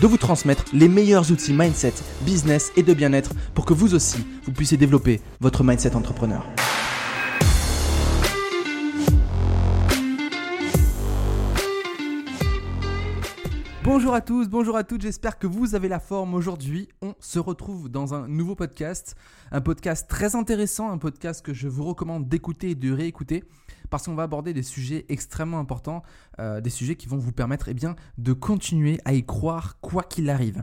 de vous transmettre les meilleurs outils mindset, business et de bien-être pour que vous aussi, vous puissiez développer votre mindset entrepreneur. Bonjour à tous, bonjour à toutes, j'espère que vous avez la forme aujourd'hui. On se retrouve dans un nouveau podcast, un podcast très intéressant, un podcast que je vous recommande d'écouter et de réécouter parce qu'on va aborder des sujets extrêmement importants, euh, des sujets qui vont vous permettre eh bien, de continuer à y croire quoi qu'il arrive.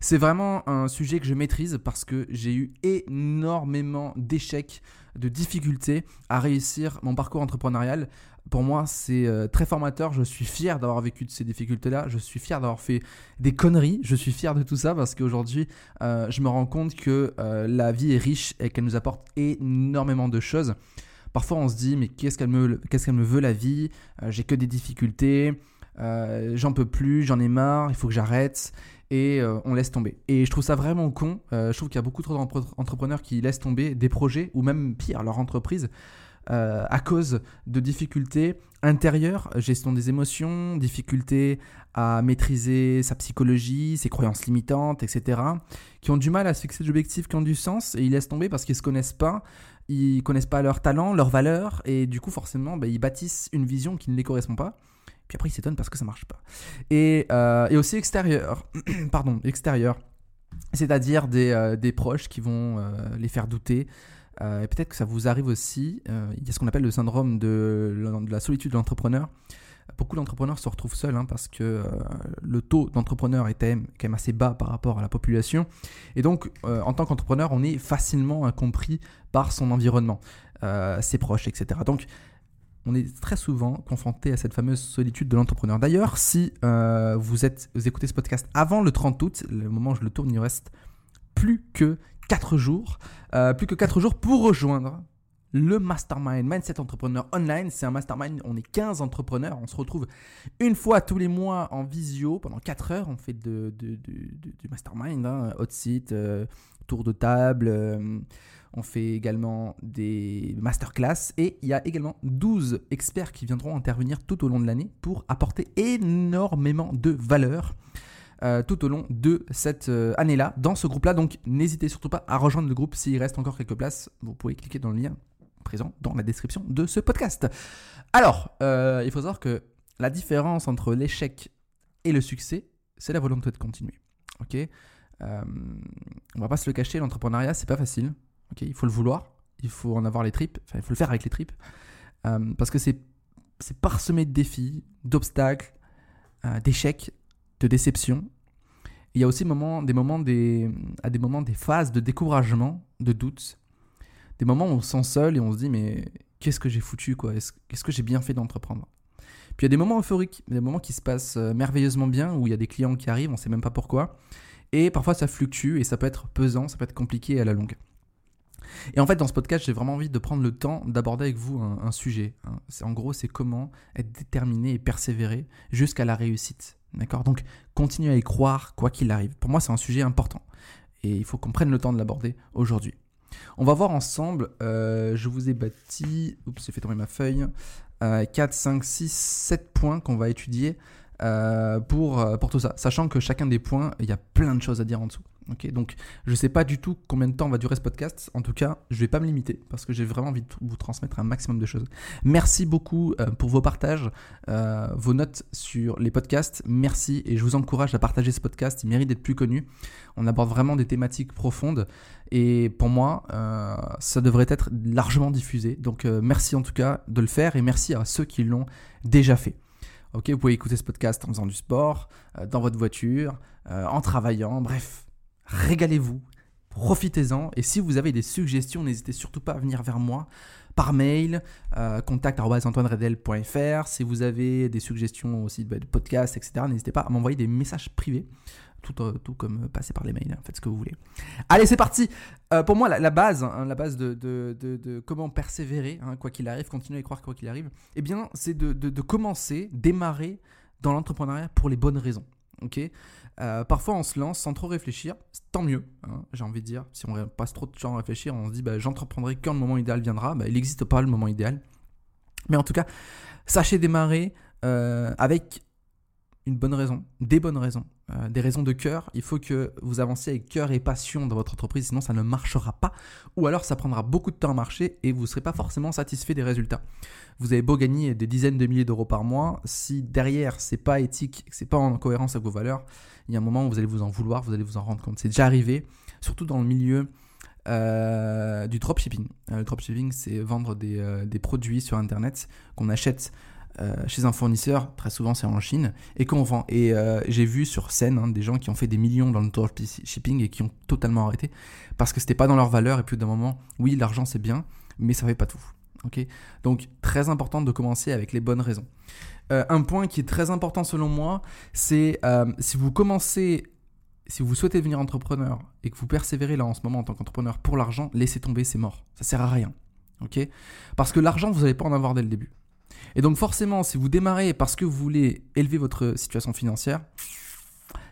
C'est vraiment un sujet que je maîtrise parce que j'ai eu énormément d'échecs, de difficultés à réussir mon parcours entrepreneurial. Pour moi, c'est euh, très formateur. Je suis fier d'avoir vécu de ces difficultés-là. Je suis fier d'avoir fait des conneries. Je suis fier de tout ça parce qu'aujourd'hui, euh, je me rends compte que la vie est riche et qu'elle nous apporte énormément de choses. Parfois, on se dit, mais qu'est-ce qu'elle me, veut la vie? Euh, J'ai que des difficultés, euh, j'en peux plus, j'en ai marre, il faut que j'arrête. Et euh, on laisse tomber. Et je trouve ça vraiment con. je trouve qu'il y a beaucoup trop d'entrepreneurs qui laissent tomber des projets, ou même pire, leur entreprise, à cause de difficultés intérieures, gestion des émotions, difficultés à maîtriser sa psychologie, ses croyances limitantes, etc., qui ont du mal à se fixer des objectifs qui ont du sens et ils laissent tomber parce qu'ils ne se connaissent pas ils connaissent pas leur talent, leurs valeurs, et du coup, forcément, bah, ils bâtissent une vision qui ne les correspond pas. Puis après, ils s'étonnent parce que ça marche pas. Et, euh, aussi extérieur, pardon, extérieur, c'est-à-dire des, euh, des, proches qui vont euh, les faire douter. et peut-être que ça vous arrive aussi. il y a ce qu'on appelle le syndrome de la solitude de l'entrepreneur beaucoup d'entrepreneurs se retrouvent seuls hein, parce que euh, le taux d'entrepreneurs est quand même, assez bas par rapport à la population. Et donc, euh, en tant qu'entrepreneur, on est facilement incompris par son environnement, euh, ses proches, etc. Donc, on est très souvent confronté à cette fameuse solitude de l'entrepreneur. D'ailleurs, si vous écoutez ce podcast avant le 30 août, le moment où je le tourne, il reste plus que 4 jours, plus que 4 jours pour rejoindre le mastermind Mindset Entrepreneur Online. C'est un mastermind, on est 15 entrepreneurs, on se retrouve une fois tous les mois en visio pendant 4 heures. On fait du mastermind, hein, hot seat, euh, tour de table. Euh, on fait également des masterclass et il y a également 12 experts qui viendront intervenir tout au long de l'année pour apporter énormément de valeur. Euh, tout au long de cette année-là dans ce groupe-là. Donc n'hésitez surtout pas à rejoindre le groupe s'il reste encore quelques places. Vous pouvez cliquer dans le lien présent dans la description de ce podcast. Alors, euh, il faut savoir que la différence entre l'échec et le succès, c'est la volonté de continuer. Ok, euh, on va pas se le cacher, l'entrepreneuriat c'est pas facile. Ok, il faut le vouloir, il faut en avoir les tripes, enfin il faut le faire avec les tripes, euh, parce que c'est parsemé de défis, d'obstacles, euh, d'échecs, de déceptions. Il y a aussi des moments des, à des moments des phases de découragement, de doute, des moments où on se sent seul et on se dit mais qu'est-ce que j'ai foutu quoi? Est-ce que j'ai bien fait d'entreprendre? Puis il y a des moments euphoriques, des moments qui se passent euh, merveilleusement bien où il y a des clients qui arrivent, on sait même pas pourquoi. Et parfois ça fluctue et ça peut être pesant, ça peut être compliqué à la longue. Et en fait, dans ce podcast, j'ai vraiment envie de prendre le temps d'aborder avec vous un, sujet. Hein. En gros, c'est comment être déterminé et persévérer jusqu'à la réussite. D'accord? Donc, continuer à y croire quoi qu'il arrive. Pour moi, c'est un sujet important. Et il faut qu'on prenne le temps de l'aborder aujourd'hui. On va voir ensemble, euh, je vous ai bâti, oups, j'ai fait tomber ma feuille, 4, 5, 6, 7 points qu'on va étudier euh, pour, euh, pour tout ça. Sachant que chacun des points, il y a plein de choses à dire en dessous donc je ne sais pas du tout combien de temps va durer ce podcast. En tout cas, je ne vais pas me limiter parce que j'ai vraiment envie de vous transmettre un maximum de choses. Merci beaucoup euh, pour vos partages, euh, vos notes sur les podcasts. Merci et je vous encourage à partager ce podcast. Il mérite d'être plus connu. On aborde vraiment des thématiques profondes et pour moi, euh, ça devrait être largement diffusé. Donc merci en tout cas de le faire et merci à ceux qui l'ont déjà fait. Ok, vous pouvez écouter ce podcast en faisant du sport, dans votre voiture, en travaillant, bref régalez-vous, profitez-en. Et si vous avez des suggestions, n'hésitez surtout pas à venir vers moi par mail, euh, contact.antoineredel.fr. Si vous avez des suggestions aussi de podcasts, etc., n'hésitez pas à m'envoyer des messages privés tout, euh, comme passer par les mails, hein, faites ce que vous voulez. Allez, c'est parti Pour moi, la, base, hein, la base de, comment persévérer, hein, quoi qu'il arrive, continuer à croire quoi qu'il arrive, eh bien, c'est de, commencer, démarrer dans l'entrepreneuriat pour les bonnes raisons. Ok? Euh, parfois, on se lance sans trop réfléchir. Tant mieux, hein, j'ai envie de dire. Si on passe trop de temps à réfléchir, on se dit bah, j'entreprendrai quand le moment idéal viendra. Bah, il n'existe pas le moment idéal. Mais en tout cas, sachez démarrer euh, avec une bonne raison, des bonnes raisons, euh, des raisons de cœur. Il faut que vous avanciez avec cœur et passion dans votre entreprise, sinon ça ne marchera pas. Ou alors ça prendra beaucoup de temps à marcher et vous ne serez pas forcément satisfait des résultats. Vous avez beau gagner des dizaines de milliers d'euros par mois, si derrière c'est pas éthique, c'est pas en cohérence avec vos valeurs, il y a un moment où vous allez vous en vouloir, vous allez vous en rendre compte. C'est déjà arrivé, surtout dans le milieu euh, du dropshipping. Euh, le dropshipping, c'est vendre des, produits sur Internet qu'on achète chez un fournisseur, très souvent c'est en Chine, et qu'on vend. Et j'ai vu sur scène hein, des gens qui ont fait des millions dans le dropshipping et qui ont totalement arrêté parce que c'était pas dans leur valeur. Et puis d'un moment, oui, l'argent c'est bien, mais ça fait pas tout. Donc très important de commencer avec les bonnes raisons. un point qui est très important selon moi, c'est si vous commencez si vous souhaitez devenir entrepreneur et que vous persévérez là en ce moment en tant qu'entrepreneur pour l'argent, laissez tomber, c'est mort. Ça sert à rien. Parce que l'argent, vous n'allez pas en avoir dès le début. Et donc forcément, si vous démarrez parce que vous voulez élever votre situation financière,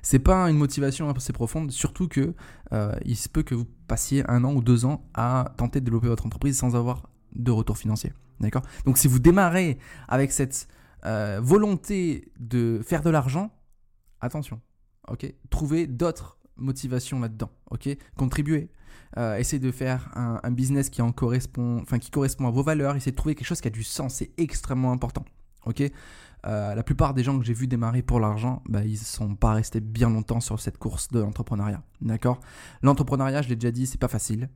c'est pas une motivation assez profonde, surtout que euh, il se peut que vous passiez un an ou deux ans à tenter de développer votre entreprise sans avoir de retour financier. D'accord? Donc si vous démarrez avec cette euh, volonté de faire de l'argent, attention, ok? Trouver d'autres motivations là-dedans, ok? Contribuer, euh, de faire un, business qui en correspond, enfin qui correspond à vos valeurs, essayer de trouver quelque chose qui a du sens, c'est extrêmement important, ok? Euh, la plupart des gens que j'ai vu démarrer pour l'argent, bah, ils ne sont pas restés bien longtemps sur cette course de l'entrepreneuriat. D'accord? L'entrepreneuriat, je l'ai déjà dit, c'est pas facile.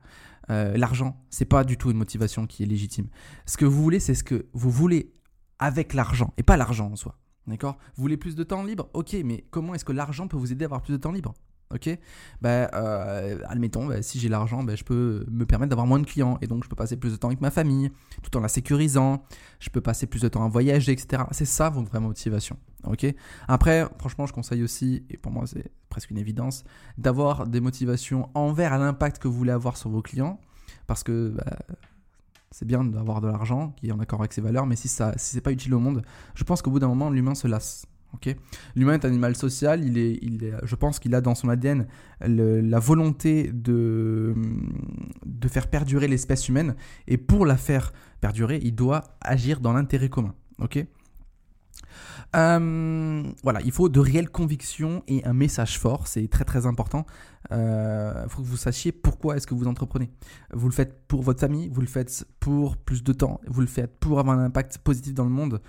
Euh, l'argent, c'est pas du tout une motivation qui est légitime. Ce que vous voulez, c'est ce que vous voulez avec l'argent et pas l'argent en soi. D'accord? Vous voulez plus de temps libre? Ok, mais comment est-ce que l'argent peut vous aider à avoir plus de temps libre? Ok ben, euh, Admettons, ben, si j'ai l'argent, ben, je peux me permettre d'avoir moins de clients et donc je peux passer plus de temps avec ma famille tout en la sécurisant. Je peux passer plus de temps à voyager, etc. C'est ça votre vraie motivation. Ok Après, franchement, je conseille aussi, et pour moi c'est presque une évidence, d'avoir des motivations envers l'impact que vous voulez avoir sur vos clients parce que ben, c'est bien d'avoir de l'argent qui est en accord avec ses valeurs, mais si ça, si c'est pas utile au monde, je pense qu'au bout d'un moment, l'humain se lasse. L'humain est un animal social, il est, je pense qu'il a dans son ADN la volonté de, de faire perdurer l'espèce humaine, et pour la faire perdurer, il doit agir dans l'intérêt commun. ok euh, voilà, il faut de réelles convictions et un message fort, c'est très très important. Il euh, faut que vous sachiez pourquoi est-ce que vous entreprenez. Vous le faites pour votre famille, vous le faites pour plus de temps, vous le faites pour avoir un impact positif dans le monde.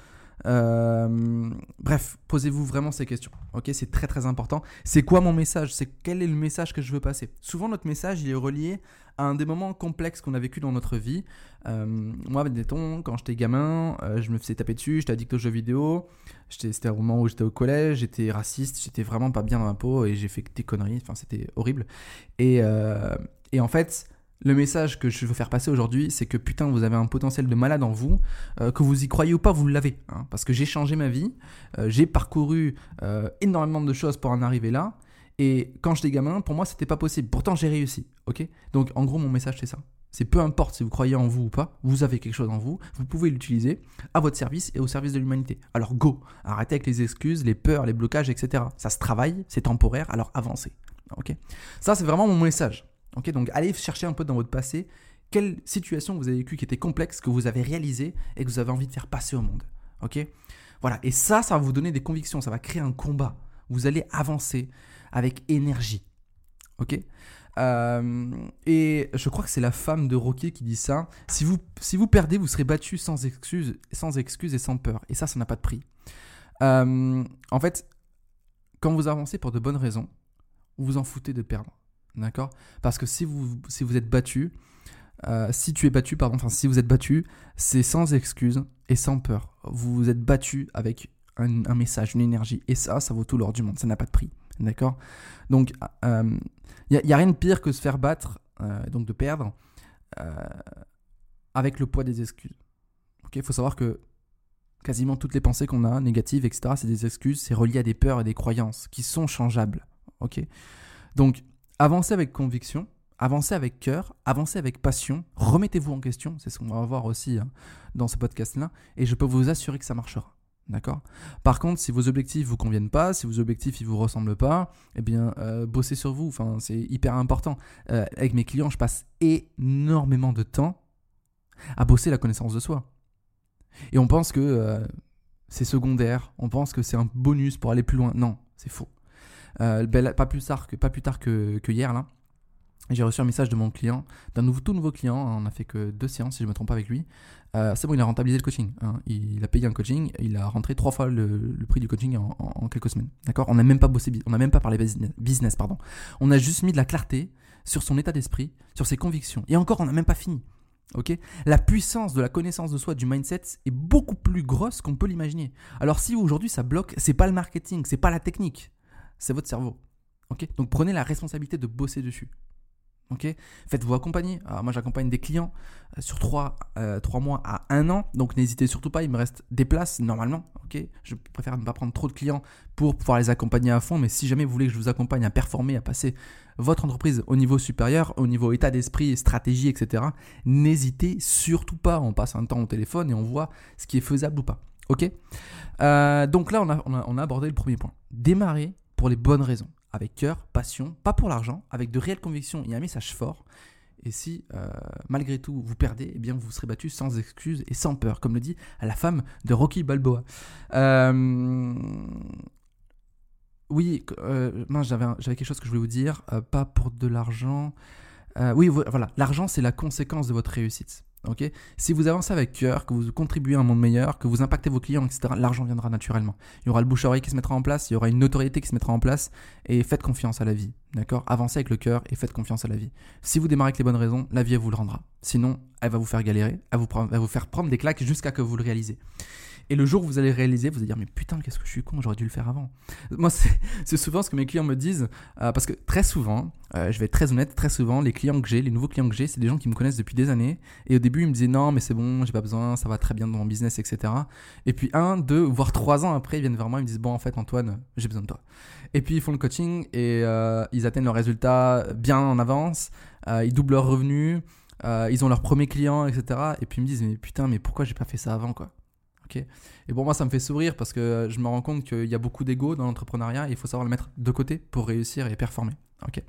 Euh, bref, posez-vous vraiment ces questions. Ok, c'est très très important. C'est quoi mon message? C'est quel est le message que je veux passer? Souvent, notre message il est relié à un des moments complexes qu'on a vécu dans notre vie. Euh, moi, quand j'étais gamin, euh, je me faisais taper dessus, j'étais addict aux jeux vidéo. C'était au moment où j'étais au collège, j'étais raciste, j'étais vraiment pas bien dans ma peau et j'ai fait des conneries. Enfin, c'était horrible. Et en fait le message que je veux faire passer aujourd'hui, c'est que putain, vous avez un potentiel de malade en vous, euh, que vous y croyez ou pas, vous l'avez. Hein. parce que j'ai changé ma vie, euh, j'ai parcouru euh, énormément de choses pour en arriver là. Et quand j'étais gamin, pour moi, c'était pas possible. Pourtant, j'ai réussi. Ok? Donc, en gros, mon message, c'est ça. C'est peu importe si vous croyez en vous ou pas, vous avez quelque chose en vous, vous pouvez l'utiliser à votre service et au service de l'humanité. Alors, go Arrêtez avec les excuses, les peurs, les blocages, etc. Ça se travaille, c'est temporaire, alors avancez. Ok? Ça, c'est vraiment mon message donc allez chercher un peu dans votre passé quelle situation vous avez vécue qui était complexe, que vous avez réalisé et que vous avez envie de faire passer au monde. Ok? Voilà, et ça, ça va vous donner des convictions, ça va créer un combat. Vous allez avancer avec énergie. Ok? Euh, et je crois que c'est la femme de Rocky qui dit ça. Si vous, si vous perdez, vous serez battu sans excuse, sans excuse et sans peur. Et ça, ça n'a pas de prix. Euh, en fait, quand vous avancez pour de bonnes raisons, vous vous en foutez de perdre. D'accord? Parce que si vous, si vous êtes battu, euh, si tu es battu, pardon, enfin si vous êtes battu, c'est sans excuse et sans peur. Vous vous êtes battu avec un, message, une énergie. Et ça, ça vaut tout l'or du monde. Ça n'a pas de prix. D'accord? Donc, il euh, n'y a, rien de pire que se faire battre, euh, donc de perdre, avec le poids des excuses. Il faut savoir que quasiment toutes les pensées qu'on a, négatives, etc., c'est des excuses, c'est relié à des peurs et des croyances qui sont changeables. Ok? Donc, avancez avec conviction, avancez avec cœur, avancez avec passion, remettez-vous en question, c'est ce qu'on va voir aussi hein, dans ce podcast-là, et je peux vous assurer que ça marchera. D'accord? Par contre, si vos objectifs vous conviennent pas, si vos objectifs ne vous ressemblent pas, eh bien, euh, bossez sur vous. Enfin, c'est hyper important. Euh, avec mes clients, je passe énormément de temps à bosser la connaissance de soi. Et on pense que euh, c'est secondaire, on pense que c'est un bonus pour aller plus loin. Non, c'est faux. Ben, pas plus tard que, hier, j'ai reçu un message de mon client, d'un tout nouveau client, on a fait que deux séances si je ne me trompe pas avec lui. Euh, c'est bon, il a rentabilisé le coaching. Hein. Il, a payé un coaching, il a rentré trois fois le, prix du coaching en, quelques semaines. D'accord? On n'a même pas bossé, on n'a même pas parlé business, pardon. On a juste mis de la clarté sur son état d'esprit, sur ses convictions. Et encore, on n'a même pas fini. Ok? La puissance de la connaissance de soi, du mindset, est beaucoup plus grosse qu'on peut l'imaginer. Alors si aujourd'hui ça bloque, c'est pas le marketing, c'est pas la technique, c'est votre cerveau. Ok? Donc prenez la responsabilité de bosser dessus. Faites-vous accompagner. moi, j'accompagne des clients euh, sur 3, euh, mois à 1 an. Donc, n'hésitez surtout pas. Il me reste des places normalement. ok? Je préfère ne pas prendre trop de clients pour pouvoir les accompagner à fond. Mais si jamais vous voulez que je vous accompagne à performer, à passer votre entreprise au niveau supérieur, au niveau état d'esprit, stratégie, etc., n'hésitez surtout pas. On passe un temps au téléphone et on voit ce qui est faisable ou pas. Ok? Euh, Donc là, on a, on a abordé le premier point. Démarrer pour les bonnes raisons avec cœur, passion, pas pour l'argent, avec de réelles convictions et un message fort. Et si, euh, malgré tout, vous perdez, eh bien, vous serez battu sans excuse et sans peur, comme le dit la femme de Rocky Balboa. Euh, oui, euh, j'avais, j'avais quelque chose que je voulais vous dire, pas pour de l'argent. oui, voilà, l'argent, c'est la conséquence de votre réussite si vous avancez avec cœur, que vous contribuez à un monde meilleur, que vous impactez vos clients, etc., l'argent viendra naturellement. Il y aura le bouche-oreille qui se mettra en place, il y aura une notoriété qui se mettra en place, et faites confiance à la vie. D'accord? Avancez avec le cœur et faites confiance à la vie. Si vous démarrez avec les bonnes raisons, la vie, elle vous le rendra. Sinon, elle va vous faire galérer, elle, elle va vous faire prendre des claques jusqu'à que vous le réalisez. Et le jour où vous allez réaliser, vous allez dire mais putain qu'est-ce que je suis con, j'aurais dû le faire avant. Moi c'est souvent ce que mes clients me disent euh, parce que très souvent, euh, je vais être très honnête, très souvent les clients que j'ai, les nouveaux clients que j'ai, c'est des gens qui me connaissent depuis des années et au début ils me disaient non mais c'est bon, j'ai pas besoin, ça va très bien dans mon business etc. Et puis un, deux, voire trois ans après ils viennent vers moi ils me disent bon en fait Antoine j'ai besoin de toi. Et puis ils font le coaching et euh, ils atteignent leurs résultats bien en avance, ils doublent leurs revenus. ils ont leur premier client, etc. Et puis ils me disent, mais putain, mais pourquoi j'ai pas fait ça avant, quoi? Et bon, moi, ça me fait sourire parce que je me rends compte qu'il y a beaucoup d'ego dans l'entrepreneuriat et il faut savoir le mettre de côté pour réussir et performer. Ok.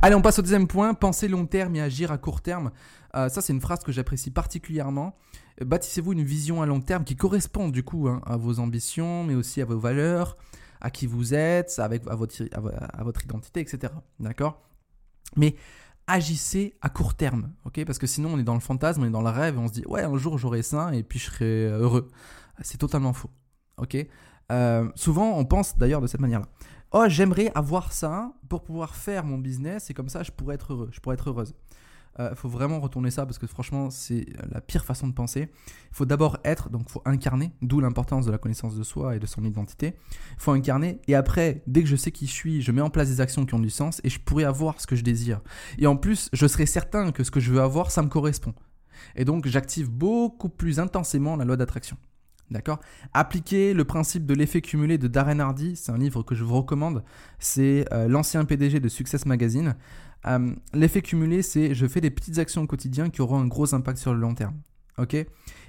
Allez, on passe au deuxième point. Penser long terme et agir à court terme. Euh, ça, c'est une phrase que j'apprécie particulièrement. Bâtissez-vous une vision à long terme qui correspond du coup hein, à vos ambitions, mais aussi à vos valeurs, à qui vous êtes, à, votre, à votre identité, etc. D'accord? Mais agissez à court terme, ok? Parce que sinon on est dans le fantasme, on est dans le rêve, on se dit ouais un jour j'aurai ça et puis je serai heureux. C'est totalement faux, ok? Euh, Souvent on pense d'ailleurs de cette manière-là. Oh j'aimerais avoir ça pour pouvoir faire mon business et comme ça je pourrais être heureux, je pourrais être heureuse. Il euh, faut vraiment retourner ça parce que franchement, c'est la pire façon de penser. Il faut d'abord être, donc il faut incarner, d'où l'importance de la connaissance de soi et de son identité. Il faut incarner et après, dès que je sais qui je suis, je mets en place des actions qui ont du sens et je pourrais avoir ce que je désire. Et en plus, je serai certain que ce que je veux avoir, ça me correspond. Et donc, j'active beaucoup plus intensément la loi d'attraction. D'accord? Appliquer le principe de l'effet cumulé de Darren Hardy, c'est un livre que je vous recommande. C'est euh, l'ancien PDG de Success Magazine. Euh, l'effet cumulé, c'est je fais des petites actions au quotidien qui auront un gros impact sur le long terme. Ok?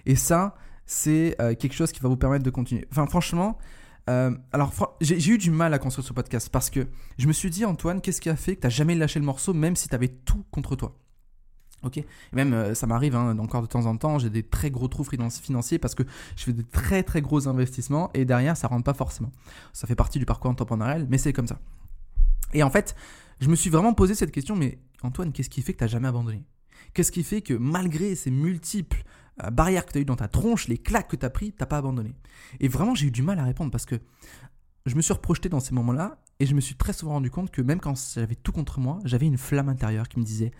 Et ça, c'est euh, quelque chose qui va vous permettre de continuer. Enfin, franchement, alors j'ai eu du mal à construire ce podcast parce que je me suis dit, Antoine, qu'est-ce qui a fait que tu n'as jamais lâché le morceau, même si tu avais tout contre toi? Ok, même euh, ça m'arrive hein, encore de temps en temps, j'ai des très gros trous financiers parce que je fais des très très gros investissements et derrière ça rentre pas forcément. Ça fait partie du parcours entrepreneurial, mais c'est comme ça. Et en fait, je me suis vraiment posé cette question, mais Antoine, qu'est-ce qui fait que tu n'as jamais abandonné? Qu'est-ce qui fait que malgré ces multiples euh, barrières que tu as eues dans ta tronche, les claques que tu as pris, tu pas abandonné? Et vraiment, j'ai eu du mal à répondre parce que je me suis reprojeté dans ces moments-là et je me suis très souvent rendu compte que même quand j'avais tout contre moi, j'avais une flamme intérieure qui me disait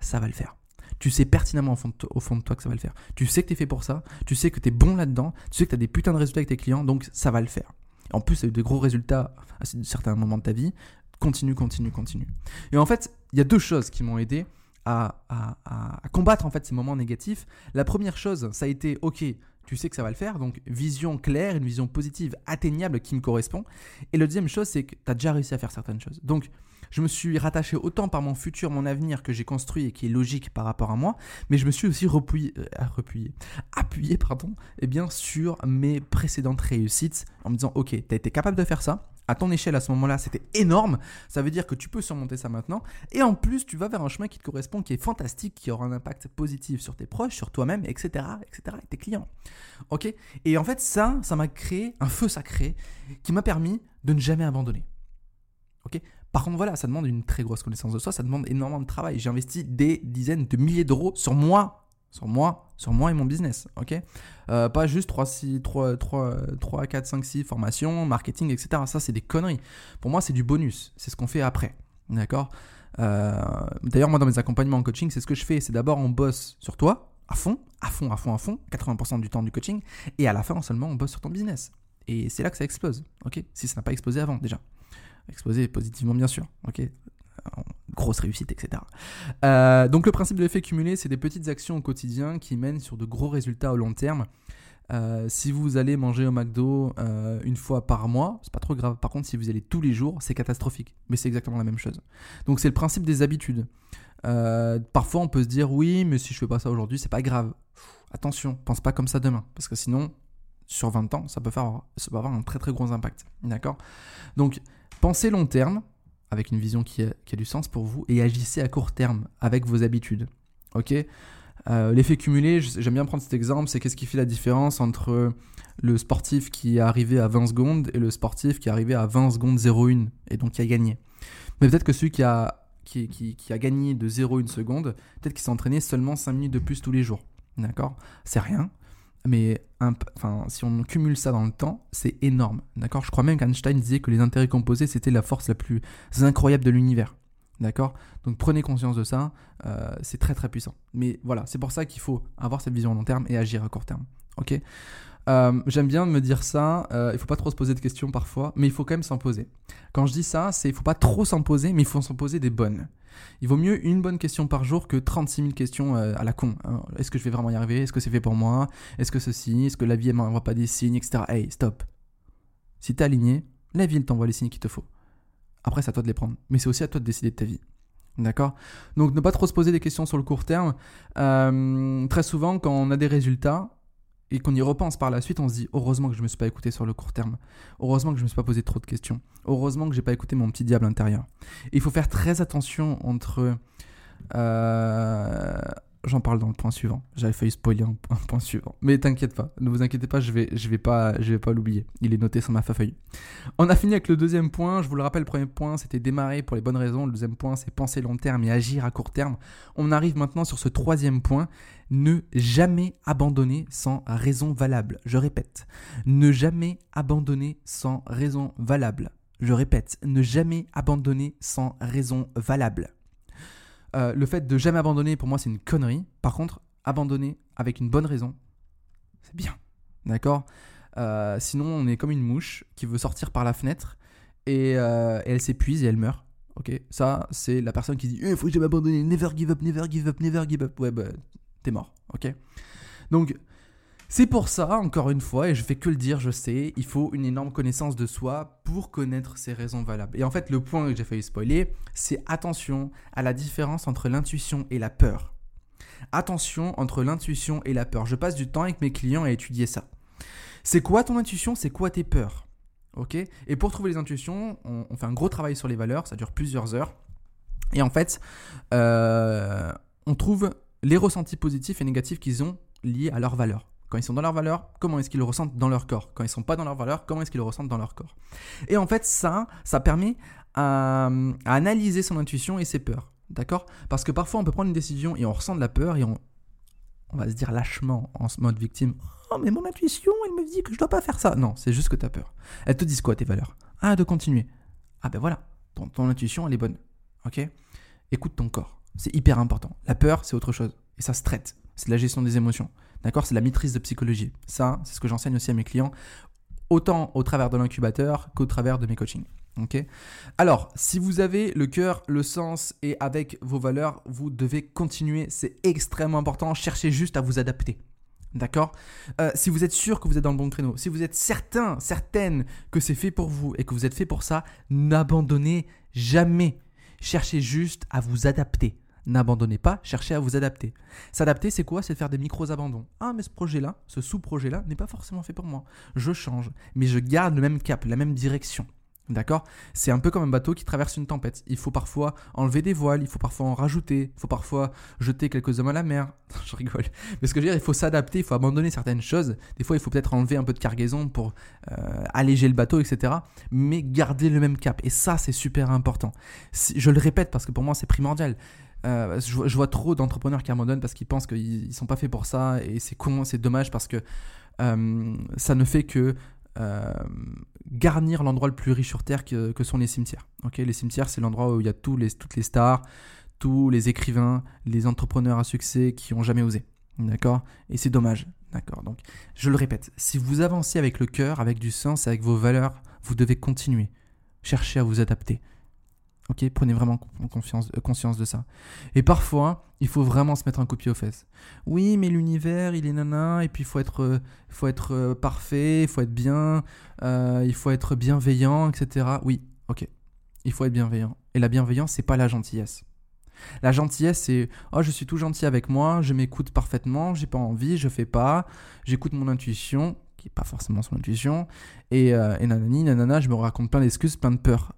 ça va le faire. Tu sais pertinemment au fond, de toi, que ça va le faire. Tu sais que tu es fait pour ça, tu sais que tu es bon là-dedans, tu sais que tu as des putains de résultats avec tes clients, donc ça va le faire. En plus, tu as eu de gros résultats à certains moments de ta vie. Continue, continue, continue. Et en fait, il y a deux choses qui m'ont aidé à, combattre en fait ces moments négatifs. La première chose, ça a été, ok, tu sais que ça va le faire. Donc, vision claire, une vision positive, atteignable qui me correspond. Et la deuxième chose, c'est que tu as déjà réussi à faire certaines choses. Donc, je me suis rattaché autant par mon futur, mon avenir que j'ai construit et qui est logique par rapport à moi, mais je me suis aussi repuyé, euh, appuyé pardon, eh bien, sur mes précédentes réussites en me disant, ok, tu as été capable de faire ça, à ton échelle à ce moment-là, c'était énorme. Ça veut dire que tu peux surmonter ça maintenant. Et en plus, tu vas vers un chemin qui te correspond, qui est fantastique, qui aura un impact positif sur tes proches, sur toi-même, etc., etc., et tes clients. Ok? Et en fait, ça, ça m'a créé un feu sacré qui m'a permis de ne jamais abandonner. Ok? Par contre, voilà, ça demande une très grosse connaissance de soi, ça demande énormément de travail. J'ai investi des dizaines de milliers d'euros sur moi, sur moi, sur moi et mon business, ok? Euh, Pas juste 3, 6, 3, 3, 3, 4, 5, 6 formations, marketing, etc. Ça, c'est des conneries. Pour moi, c'est du bonus. C'est ce qu'on fait après, d'accord? Euh, D'ailleurs, moi, dans mes accompagnements en coaching, c'est ce que je fais. C'est d'abord, on bosse sur toi, à fond, à fond, à fond, à fond, 80% du temps du coaching, et à la fin, seulement, on bosse sur ton business. Et c'est là que ça explose, ok? Si ça n'a pas explosé avant, déjà. Explosé positivement, bien sûr. Ok? Grosse réussite, etc. Euh, donc le principe de l'effet cumulé, c'est des petites actions au quotidien qui mènent sur de gros résultats au long terme. Euh, si vous allez manger au McDo euh, une fois par mois, c'est pas trop grave. Par contre, si vous allez tous les jours, c'est catastrophique. Mais c'est exactement la même chose. Donc c'est le principe des habitudes. parfois, on peut se dire oui, mais si je fais pas ça aujourd'hui, c'est pas grave. attention, pense pas comme ça demain, parce que sinon, sur 20 ans, ça peut, faire, ça peut avoir un très très gros impact. D'accord? Donc Pensez long terme, avec une vision qui a, du sens pour vous, et agissez à court terme, avec vos habitudes. Ok? Euh, L'effet cumulé, j'aime bien prendre cet exemple, c'est qu'est-ce qui fait la différence entre le sportif qui est arrivé à 20 secondes et le sportif qui est arrivé à 20 secondes 0,1 et donc qui a gagné. Mais peut-être que celui qui a, gagné de 0,1 seconde, peut-être qu'il s'est entraîné seulement 5 minutes de plus tous les jours. D'accord? C'est rien. Mais si on cumule ça dans le temps, c'est énorme. D'accord? Je crois même qu'Einstein disait que les intérêts composés, c'était la force la plus incroyable de l'univers. D'accord? Donc prenez conscience de ça, euh, c'est très très puissant. Mais voilà, c'est pour ça qu'il faut avoir cette vision à long terme et agir à court terme. Ok? Euh, J'aime bien me dire ça, euh, il faut pas trop se poser de questions parfois, mais il faut quand même s'en poser. Quand je dis ça, c'est il faut pas trop s'en poser, mais il faut s'en poser des bonnes. Il vaut mieux une bonne question par jour que 36 000 questions euh, à la con. Hein. Est-ce que je vais vraiment y arriver? Est-ce que c'est fait pour moi? Est-ce que ceci? Est-ce que la vie ne m'envoie pas des signes etc. Hey, stop. Si t'es aligné, la vie t'envoie les signes qu'il te faut. Après, c'est à toi de les prendre. Mais c'est aussi à toi de décider de ta vie. D'accord? Donc ne pas trop se poser des questions sur le court terme. Euh, très souvent, quand on a des résultats, et qu'on y repense par la suite, on se dit heureusement que je ne me suis pas écouté sur le court terme. Heureusement que je ne me suis pas posé trop de questions. Heureusement que j'ai pas écouté mon petit diable intérieur. il faut faire très attention entre euh, J'en parle dans le point suivant. J'avais failli spoiler un, point suivant. Mais t'inquiète pas, ne vous inquiétez pas, je vais, je vais pas, je vais pas l'oublier. Il est noté sur ma feuille. On a fini avec le deuxième point. Je vous le rappelle, le premier point, c'était démarrer pour les bonnes raisons. Le deuxième point, c'est penser long terme et agir à court terme. On arrive maintenant sur ce troisième point. Ne jamais abandonner sans raison valable. Je répète, ne jamais abandonner sans raison valable. Je répète, ne jamais abandonner sans raison valable. Euh, le fait de jamais abandonner, pour moi, c'est une connerie. Par contre, abandonner avec une bonne raison, c'est bien. D'accord? Euh, Sinon, on est comme une mouche qui veut sortir par la fenêtre et, euh, elle s'épuise et elle meurt. Ok? Ça, c'est la personne qui dit Il faut que abandonner, never give up, never give up, never give up. Ouais, bah, t'es mort. Ok? Donc, c'est pour ça, encore une fois, et je fais que le dire, je sais, il faut une énorme connaissance de soi pour connaître ses raisons valables. Et en fait, le point que j'ai failli spoiler, c'est attention à la différence entre l'intuition et la peur. Attention entre l'intuition et la peur. Je passe du temps avec mes clients à étudier ça. C'est quoi ton intuition C'est quoi tes peurs? Ok? Et pour trouver les intuitions, on, fait un gros travail sur les valeurs, ça dure plusieurs heures. Et en fait, euh, on trouve les ressentis positifs et négatifs qu'ils ont liés à leurs valeurs. Quand ils sont dans leur valeur, comment est-ce qu'ils le ressentent dans leur corps? Quand ils sont pas dans leur valeur, comment est-ce qu'ils le ressentent dans leur corps? Et en fait, ça, ça permet à, son intuition et ses peurs. D'accord? Parce que parfois, on peut prendre une décision et on ressent de la peur et on, va se dire lâchement en mode victime Oh, mais mon intuition, elle me dit que je dois pas faire ça. Non, c'est juste que tu as peur. Elles te disent quoi, tes valeurs Ah, de continuer. Ah, ben voilà, ton, ton intuition, elle est bonne. Ok? Écoute ton corps. C'est hyper important. La peur, c'est autre chose. Et ça se traite. C'est la gestion des émotions. D'accord C'est la maîtrise de psychologie. Ça, c'est ce que j'enseigne aussi à mes clients, autant au travers de l'incubateur qu'au travers de mes coachings. Alors, si vous avez le cœur, le sens et avec vos valeurs, vous devez continuer. C'est extrêmement important. Cherchez juste à vous adapter. D'accord? Euh, Si vous êtes sûr que vous êtes dans le bon créneau, si vous êtes certain, certaine que c'est fait pour vous et que vous êtes fait pour ça, n'abandonnez jamais. Cherchez juste à vous adapter. N'abandonnez pas, cherchez à vous adapter. S'adapter, c'est quoi? C'est faire des micros-abandons. Ah, mais ce projet-là, ce sous-projet-là, n'est pas forcément fait pour moi. Je change, mais je garde le même cap, la même direction. D'accord? C'est un peu comme un bateau qui traverse une tempête. Il faut parfois enlever des voiles, il faut parfois en rajouter, il faut parfois jeter quelques hommes à la mer. je rigole. Mais ce que je veux dire, il faut s'adapter, il faut abandonner certaines choses. Des fois, il faut peut-être enlever un peu de cargaison pour euh, alléger le bateau, etc. Mais garder le même cap. Et ça, c'est super important. je le répète parce que pour moi, c'est primordial. Euh, je, vois trop d'entrepreneurs qui abandonnent parce qu'ils pensent qu'ils ne sont pas faits pour ça et c'est con, c'est dommage parce que euh, ça ne fait que euh, garnir l'endroit le plus riche sur Terre que, sont les cimetières. les cimetières, c'est l'endroit où il y a toutes les stars, tous les écrivains, les entrepreneurs à succès qui ont jamais osé. D'accord? Et c'est dommage. D'accord? Donc, je le répète, si vous avancez avec le cœur, avec du sens, avec vos valeurs, vous devez continuer. Chercher à vous adapter. Ok, prenez vraiment confiance, euh, conscience de ça. Et parfois, il faut vraiment se mettre un coup de pied aux fesses. Oui, mais l'univers, il est nana, et puis il faut être, euh, faut être euh, parfait, il faut être bien, il faut être bienveillant, etc. Oui, ok, il faut être bienveillant. Et la bienveillance, c'est pas la gentillesse. La gentillesse, c'est oh, je suis tout gentil avec moi, je m'écoute parfaitement, j'ai pas envie, je fais pas, j'écoute mon intuition, qui est pas forcément son intuition, et, et nanani, nanana, je me raconte plein d'excuses, plein de peurs.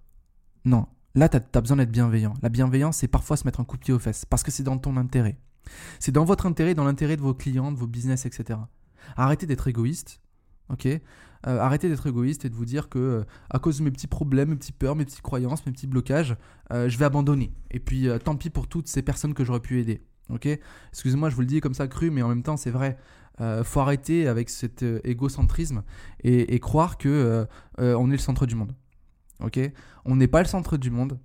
Non, Là, tu as, besoin d'être bienveillant. La bienveillance, c'est parfois se mettre un coup de pied aux fesses, parce que c'est dans ton intérêt. C'est dans votre intérêt, dans l'intérêt de vos clients, de vos business, etc. Arrêtez d'être égoïste, ok? Euh, Arrêtez d'être égoïste et de vous dire que euh, à cause de mes petits problèmes, mes petites peurs, mes petites croyances, mes petits blocages, euh, je vais abandonner. Et puis tant pis pour toutes ces personnes que j'aurais pu aider, ok? Excusez-moi, je vous le dis comme ça cru, mais en même temps, c'est vrai. faut arrêter avec cet égocentrisme et, et croire que on est le centre du monde ok? On n'est pas le centre du monde.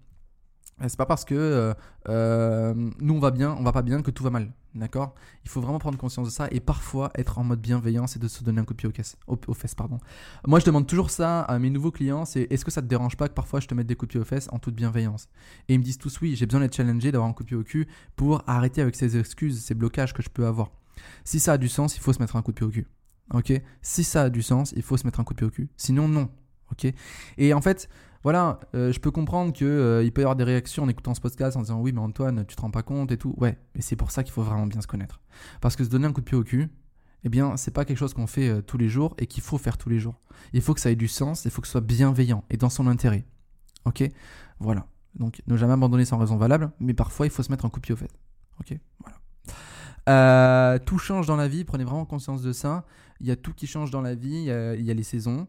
C'est pas parce que euh, euh, nous on va bien, on va pas bien que tout va mal, d'accord? Il faut vraiment prendre conscience de ça et parfois être en mode bienveillance et de se donner un coup de pied aux, fesses, pardon. Moi je demande toujours ça à mes nouveaux clients, c'est est-ce que ça te dérange pas que parfois je te mette des coups de pied aux fesses en toute bienveillance? Et ils me disent tous oui, j'ai besoin d'être challengé, d'avoir un coup de pied au cul pour arrêter avec ces excuses, ces blocages que je peux avoir. Si ça a du sens, il faut se mettre un coup de pied au cul, ok? Si ça a du sens, il faut se mettre un coup de pied au cul. Sinon non, ok Et en fait voilà, euh, je peux comprendre qu'il euh, peut y avoir des réactions en écoutant ce podcast en disant oui, mais Antoine, tu te rends pas compte et tout. Ouais, mais c'est pour ça qu'il faut vraiment bien se connaître. Parce que se donner un coup de pied au cul, eh bien, c'est pas quelque chose qu'on fait euh, tous les jours et qu'il faut faire tous les jours. Il faut que ça ait du sens, il faut que ce soit bienveillant et dans son intérêt. Ok Voilà. Donc, ne jamais abandonner sans raison valable, mais parfois il faut se mettre un coup de pied au fait. Ok Voilà. tout change dans la vie, prenez vraiment conscience de ça. Il y a tout qui change dans la vie, il y a les saisons.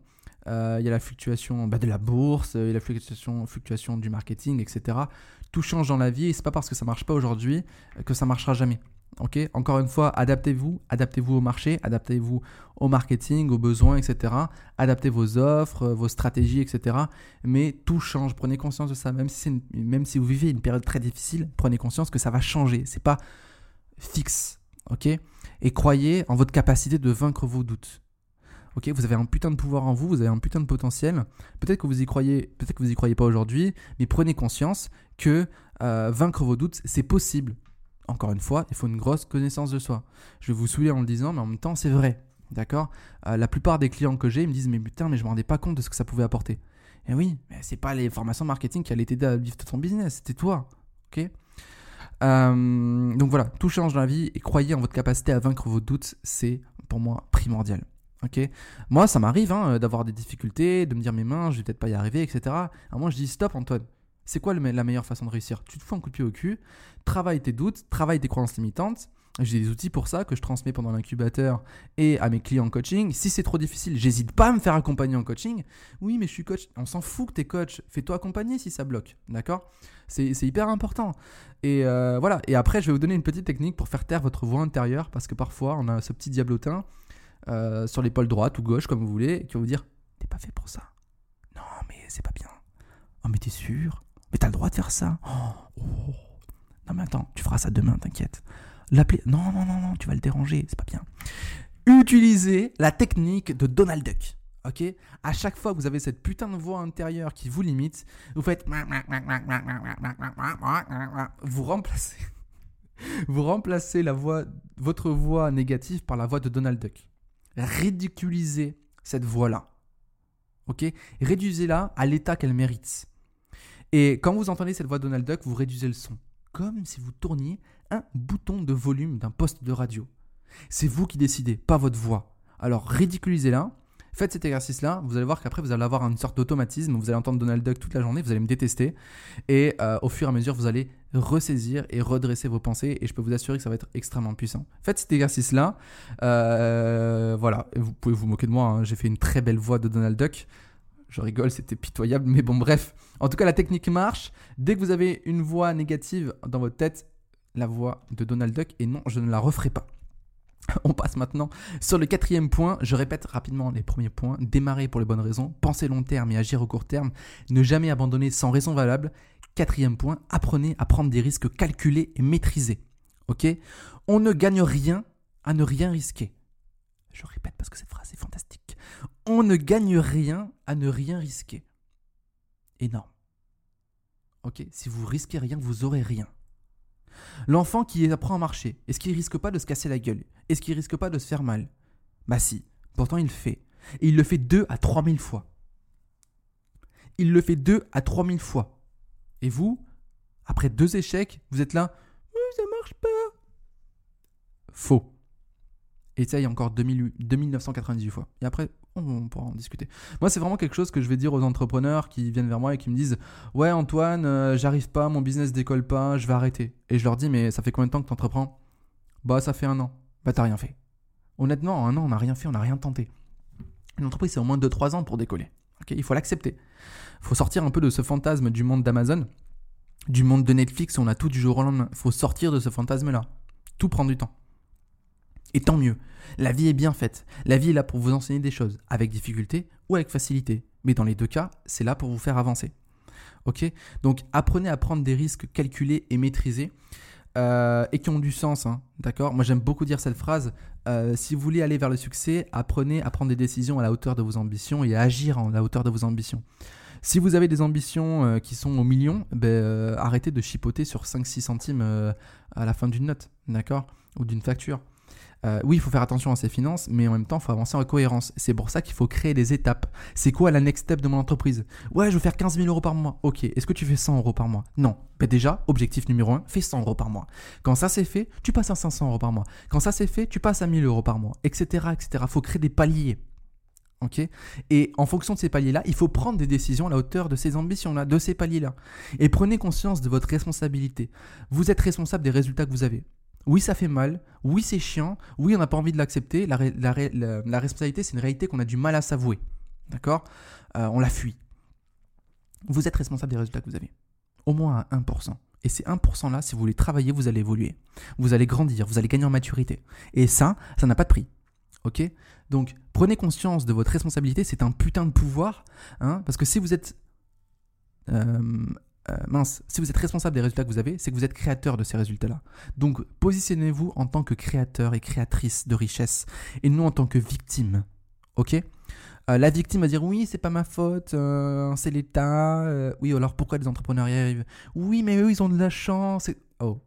Euh, il y a la fluctuation bah, de la bourse, il y a la fluctuation, fluctuation du marketing, etc. Tout change dans la vie et c'est pas parce que ça marche pas aujourd'hui que ça marchera jamais. Ok? Encore une fois, adaptez-vous, adaptez-vous au marché, adaptez-vous au marketing, aux besoins, etc. Adaptez vos offres, vos stratégies, etc. Mais tout change. Prenez conscience de ça. Même si, même si vous vivez une période très difficile, prenez conscience que ça va changer. C'est pas fixe. Ok? Et croyez en votre capacité de vaincre vos doutes. Ok, vous avez un putain de pouvoir en vous, vous avez un putain de potentiel. Peut-être que vous y croyez, peut-être que vous y croyez pas aujourd'hui, mais prenez conscience que euh, vaincre vos doutes, c'est possible. Encore une fois, il faut une grosse connaissance de soi. Je vais vous saouler en le disant, mais en même temps, c'est vrai. D'accord? Euh, La plupart des clients que j'ai, ils me disent, mais putain, mais je me rendais pas compte de ce que ça pouvait apporter. Et oui, mais c'est pas les formations marketing qui allaient t'aider à vivre ton business, c'était toi. Ok? Euh, donc voilà, tout change dans la vie et croyez en votre capacité à vaincre vos doutes, c'est pour moi primordial. Ok, moi ça m'arrive hein, d'avoir des difficultés, de me dire mes mains, je vais peut-être pas y arriver, etc. Alors moi je dis stop Antoine. C'est quoi la meilleure façon de réussir? Tu te fous un coup de pied au cul, travaille tes doutes, travaille tes croyances limitantes. J'ai des outils pour ça que je transmets pendant l'incubateur et à mes clients en coaching. Si c'est trop difficile, j'hésite pas à me faire accompagner en coaching. Oui, mais je suis coach. On s'en fout que t'es coach. Fais-toi accompagner si ça bloque. D'accord? C'est, hyper important. Et euh, voilà. Et après, je vais vous donner une petite technique pour faire taire votre voix intérieure parce que parfois, on a ce petit diablotin euh, sur l'épaule droite ou gauche, comme vous voulez, qui va vous dire T'es pas fait pour ça. Non, mais c'est pas bien. Oh, mais t'es sûr Mais t'as le droit de faire ça oh, oh. Non, mais attends, tu feras ça demain, t'inquiète. L'appeler. Non, non, non, non, tu vas le déranger, c'est pas bien. Utilisez la technique de Donald Duck. Ok À chaque fois que vous avez cette putain de voix intérieure qui vous limite, vous faites. Vous remplacez. Vous remplacez votre voix négative par la voix de Donald Duck. Ridiculisez cette voix-là. Ok? Réduisez-la à l'état qu'elle mérite. Et quand vous entendez cette voix de Donald Duck, vous réduisez le son. Comme si vous tourniez un bouton de volume d'un poste de radio. C'est vous qui décidez, pas votre voix. Alors ridiculisez-la. Faites cet exercice-là, vous allez voir qu'après vous allez avoir une sorte d'automatisme, vous allez entendre Donald Duck toute la journée, vous allez me détester, et euh, au fur et à mesure vous allez ressaisir et redresser vos pensées, et je peux vous assurer que ça va être extrêmement puissant. Faites cet exercice-là, euh, voilà, vous pouvez vous moquer de moi, hein. j'ai fait une très belle voix de Donald Duck, je rigole, c'était pitoyable, mais bon bref. En tout cas, la technique marche. Dès que vous avez une voix négative dans votre tête, la voix de Donald Duck, et non, je ne la referai pas. On passe maintenant sur le quatrième point. Je répète rapidement les premiers points. Démarrer pour les bonnes raisons, penser long terme et agir au court terme, ne jamais abandonner sans raison valable. Quatrième point, apprenez à prendre des risques calculés et maîtrisés. Ok? On ne gagne rien à ne rien risquer. Je répète parce que cette phrase est fantastique. On ne gagne rien à ne rien risquer. Énorme. Ok? Si vous risquez rien, vous aurez rien. L'enfant qui apprend à marcher, est-ce qu'il risque pas de se casser la gueule? Est-ce qu'il risque pas de se faire mal? Bah si, pourtant il le fait. Et il le fait 2 à 3000 fois. Il le fait 2 à 3000 fois. Et vous, après deux échecs, vous êtes là, ça marche pas. Faux. Essaye encore 2998 fois. Et après, on pourra en discuter. Moi, c'est vraiment quelque chose que je vais dire aux entrepreneurs qui viennent vers moi et qui me disent Ouais, Antoine, euh, j'arrive pas, mon business décolle pas, je vais arrêter. Et je leur dis Mais ça fait combien de temps que tu entreprends Bah, ça fait un an. Bah, t'as rien fait. Honnêtement, un an, on n'a rien fait, on n'a rien tenté. Une entreprise, c'est au moins 2-3 ans pour décoller. il faut l'accepter. Il faut sortir un peu de ce fantasme du monde d'Amazon, du monde de Netflix on a tout du jour au lendemain. Il faut sortir de ce fantasme-là. Tout prend du temps. Et tant mieux. La vie est bien faite. La vie est là pour vous enseigner des choses, avec difficulté ou avec facilité. Mais dans les deux cas, c'est là pour vous faire avancer. Ok? Donc apprenez à prendre des risques calculés et maîtrisés. Euh, et qui ont du sens, hein, d'accord? Moi j'aime beaucoup dire cette phrase. Euh, si vous voulez aller vers le succès, apprenez à prendre des décisions à la hauteur de vos ambitions et à agir à la hauteur de vos ambitions. Si vous avez des ambitions euh, qui sont au million, ben, arrêtez de chipoter sur 5-6 centimes à la fin d'une note, d'accord? Ou d'une facture. Euh, oui, il faut faire attention à ses finances, mais en même temps, il faut avancer en cohérence. C'est pour ça qu'il faut créer des étapes. C'est quoi la next step de mon entreprise? Ouais, je veux faire 15 000 euros par mois. Ok, est-ce que tu fais 100 euros par mois? Non. Ben déjà, objectif numéro 1, fais 100 euros par mois. Quand ça c'est fait, tu passes à 500 euros par mois. Quand ça c'est fait, tu passes à 1000 euros par mois, etc. etc. Il faut créer des paliers. Ok? Et en fonction de ces paliers-là, il faut prendre des décisions à la hauteur de ces ambitions-là, de ces paliers-là. Et prenez conscience de votre responsabilité. Vous êtes responsable des résultats que vous avez. Oui, ça fait mal. Oui, c'est chiant. Oui, on n'a pas envie de l'accepter. La, responsabilité, c'est une réalité qu'on a du mal à s'avouer. D'accord? Euh, On la fuit. Vous êtes responsable des résultats que vous avez. Au moins à 1%. Et ces 1%-là, si vous voulez travailler, vous allez évoluer. Vous allez grandir, vous allez gagner en maturité. Et ça, ça n'a pas de prix. Ok? Donc, prenez conscience de votre responsabilité. C'est un putain de pouvoir. Hein parce que si vous êtes euh, euh, mince, si vous êtes responsable des résultats que vous avez, c'est que vous êtes créateur de ces résultats-là. Donc positionnez-vous en tant que créateur et créatrice de richesse et non en tant que victime. Ok? Euh, La victime va dire oui, c'est pas ma faute, euh, c'est l'État. oui, alors pourquoi les entrepreneurs y arrivent? Oui, mais eux ils ont de la chance. Oh,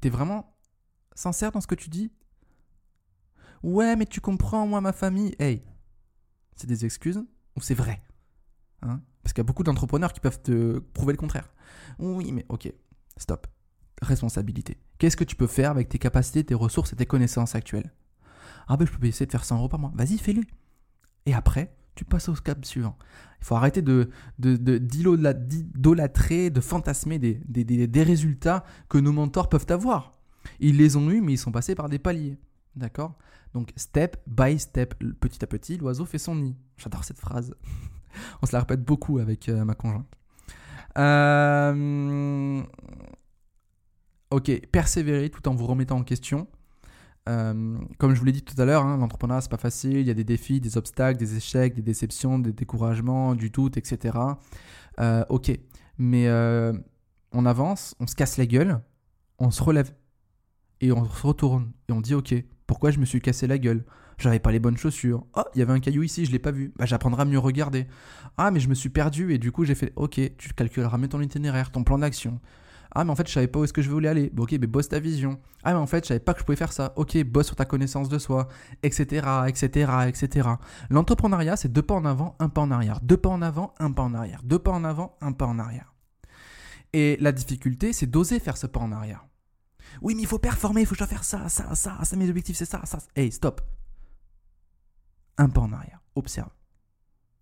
t'es vraiment sincère dans ce que tu dis? Ouais, mais tu comprends, moi, ma famille. Hey, c'est des excuses ou c'est vrai hein? Parce qu'il y a beaucoup d'entrepreneurs qui peuvent te prouver le contraire. Oui, mais ok, stop. Responsabilité. Qu'est-ce que tu peux faire avec tes capacités, tes ressources et tes connaissances actuelles? Ah ben je peux essayer de faire 100 euros par mois. Vas-y, fais-le. Et après, tu passes au cap suivant. Il faut arrêter de, d'idolâtrer, de, fantasmer des, des, résultats que nos mentors peuvent avoir. Ils les ont eus, mais ils sont passés par des paliers. D'accord? Donc, step by step, petit à petit, l'oiseau fait son nid. J'adore cette phrase. On se la répète beaucoup avec euh, ma conjointe. Euh, ok, persévérer tout en vous remettant en question. Euh, comme je vous l'ai dit tout à l'heure, hein, l'entrepreneuriat c'est pas facile, il y a des défis, des obstacles, des échecs, des déceptions, des découragements, du doute, etc. ok, mais on avance, on se casse la gueule, on se relève et on se retourne et on dit ok, pourquoi je me suis cassé la gueule? J'avais pas les bonnes chaussures. Oh, il y avait un caillou ici, je l'ai pas vu. Bah, j'apprendrai à mieux regarder. Ah, mais je me suis perdu et du coup, j'ai fait OK, tu calculeras mieux ton itinéraire, ton plan d'action. Ah, mais en fait, je savais pas où est-ce que je voulais aller. Ok, mais bosse ta vision. Ah, mais en fait, je savais pas que je pouvais faire ça. Ok, bosse sur ta connaissance de soi, etc., etc., etc. L'entrepreneuriat, c'est deux pas en avant, un pas en arrière. Deux pas en avant, un pas en arrière. Deux pas en avant, un pas en arrière. Et la difficulté, c'est d'oser faire ce pas en arrière. Oui, mais il faut performer, il faut que je faire ça, ça, ça, ça, mes objectifs, c'est ça, ça. Hey, stop. Un pas en arrière. Observe.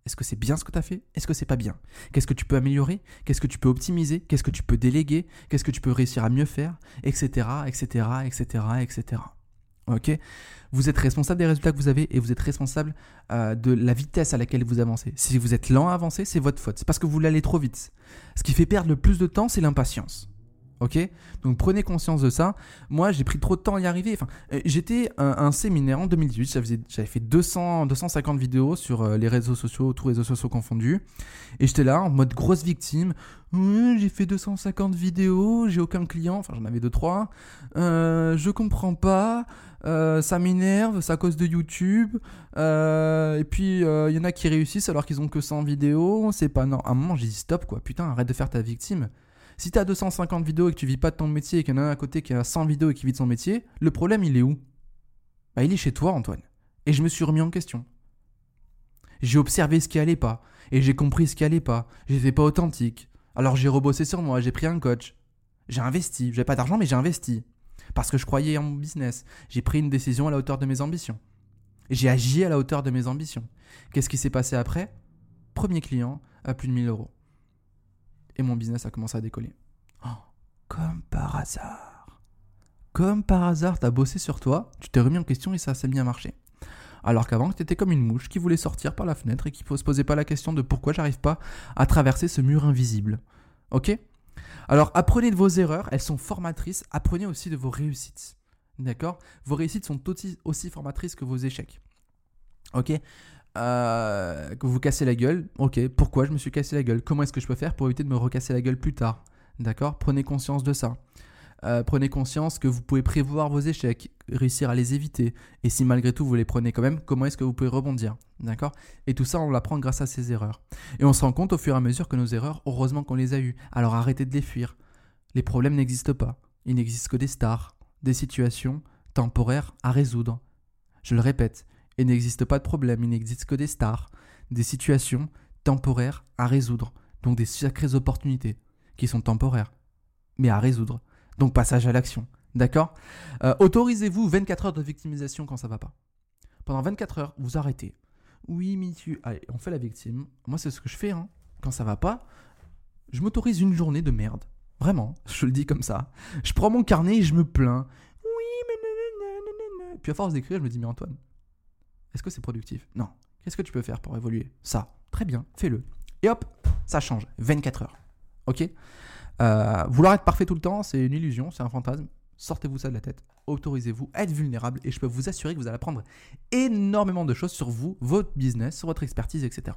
Est-ce que c'est bien ce que tu as fait? Est-ce que c'est pas bien? Qu'est-ce que tu peux améliorer? Qu'est-ce que tu peux optimiser? Qu'est-ce que tu peux déléguer? Qu'est-ce que tu peux réussir à mieux faire? Etc. Etc. Etc. Etc. Ok? Vous êtes responsable des résultats que vous avez et vous êtes responsable euh, de la vitesse à laquelle vous avancez. Si vous êtes lent à avancer, c'est votre faute. C'est parce que vous l'allez trop vite. Ce qui fait perdre le plus de temps, c'est l'impatience. Ok? Donc prenez conscience de ça. Moi, j'ai pris trop de temps à y arriver. Enfin, euh, j'étais un, un, séminaire en 2018. J'avais fait 200, 250 vidéos sur euh, les réseaux sociaux, tous réseaux sociaux confondus. Et j'étais là en mode grosse victime. j'ai fait 250 vidéos, j'ai aucun client. Enfin, j'en avais deux trois. Euh, je comprends pas. Ça m'énerve, c'est à cause de YouTube. et puis, il y en a qui réussissent alors qu'ils ont que 100 vidéos. C'est pas non. À un moment, j'ai dit stop quoi. Putain, arrête de faire ta victime. Si tu as 250 vidéos et que tu vis pas de ton métier et qu'il y en a un à côté qui a 100 vidéos et qui vit de son métier, le problème il est où? Bah il est chez toi Antoine. Et je me suis remis en question. J'ai observé ce qui allait pas et j'ai compris ce qui allait pas. J'étais pas authentique. Alors j'ai rebossé sur moi, j'ai pris un coach. J'ai investi, j'avais pas d'argent mais j'ai investi parce que je croyais en mon business. J'ai pris une décision à la hauteur de mes ambitions. J'ai agi à la hauteur de mes ambitions. Qu'est-ce qui s'est passé après? Premier client à plus de 1000 euros et mon business a commencé à décoller. Oh, comme par hasard. Comme par hasard, t'as bossé sur toi, tu t'es remis en question et ça s'est bien marché. Alors qu'avant, tu étais comme une mouche qui voulait sortir par la fenêtre et qui se posait pas la question de pourquoi j'arrive pas à traverser ce mur invisible. Ok? Alors apprenez de vos erreurs, elles sont formatrices, apprenez aussi de vos réussites. D'accord? Vos réussites sont aussi, aussi formatrices que vos échecs. Ok? Euh, que vous cassez la gueule. Ok, pourquoi je me suis cassé la gueule? Comment est-ce que je peux faire pour éviter de me recasser la gueule plus tard? D'accord? Prenez conscience de ça. Euh, prenez conscience que vous pouvez prévoir vos échecs, réussir à les éviter. Et si malgré tout vous les prenez quand même, comment est-ce que vous pouvez rebondir? D'accord? Et tout ça, on l'apprend grâce à ces erreurs. Et on se rend compte au fur et à mesure que nos erreurs, heureusement qu'on les a eues. Alors arrêtez de les fuir. Les problèmes n'existent pas. Il n'existe que des stars, des situations temporaires à résoudre. Je le répète, il n'existe pas de problème, il n'existe que des stars, des situations temporaires à résoudre, donc des sacrées opportunités qui sont temporaires, mais à résoudre. Donc passage à l'action, d'accord? Euh, Autorisez-vous 24 heures de victimisation quand ça va pas. Pendant 24 heures, vous arrêtez. Oui, mais tu... Allez, on fait la victime. Moi, c'est ce que je fais. Hein. Quand ça va pas, je m'autorise une journée de merde. Vraiment, je le dis comme ça. Je prends mon carnet et je me plains. Oui, mais... Puis à force d'écrire, je me dis, mais Antoine, est-ce que c'est productif Non. Qu'est-ce que tu peux faire pour évoluer Ça. Très bien, fais-le. Et hop, ça change. 24 heures. Ok euh, Vouloir être parfait tout le temps, c'est une illusion, c'est un fantasme. Sortez-vous ça de la tête, autorisez-vous être vulnérable et je peux vous assurer que vous allez apprendre énormément de choses sur vous, votre business, sur votre expertise, etc.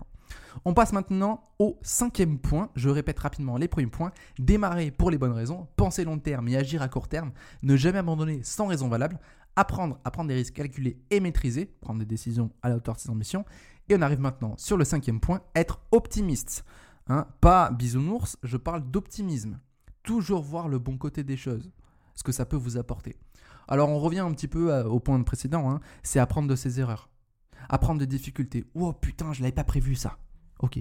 On passe maintenant au cinquième point. Je répète rapidement les premiers points. Démarrer pour les bonnes raisons, penser long terme et agir à court terme, ne jamais abandonner sans raison valable, apprendre à prendre des risques calculés et maîtrisés, prendre des décisions à la hauteur de ses ambitions. Et on arrive maintenant sur le cinquième point, être optimiste. Hein, pas bisounours, je parle d'optimisme. Toujours voir le bon côté des choses, ce que ça peut vous apporter. Alors on revient un petit peu au point précédent, hein, c'est apprendre de ses erreurs, apprendre des difficultés. Oh putain, je l'avais pas prévu ça. Ok,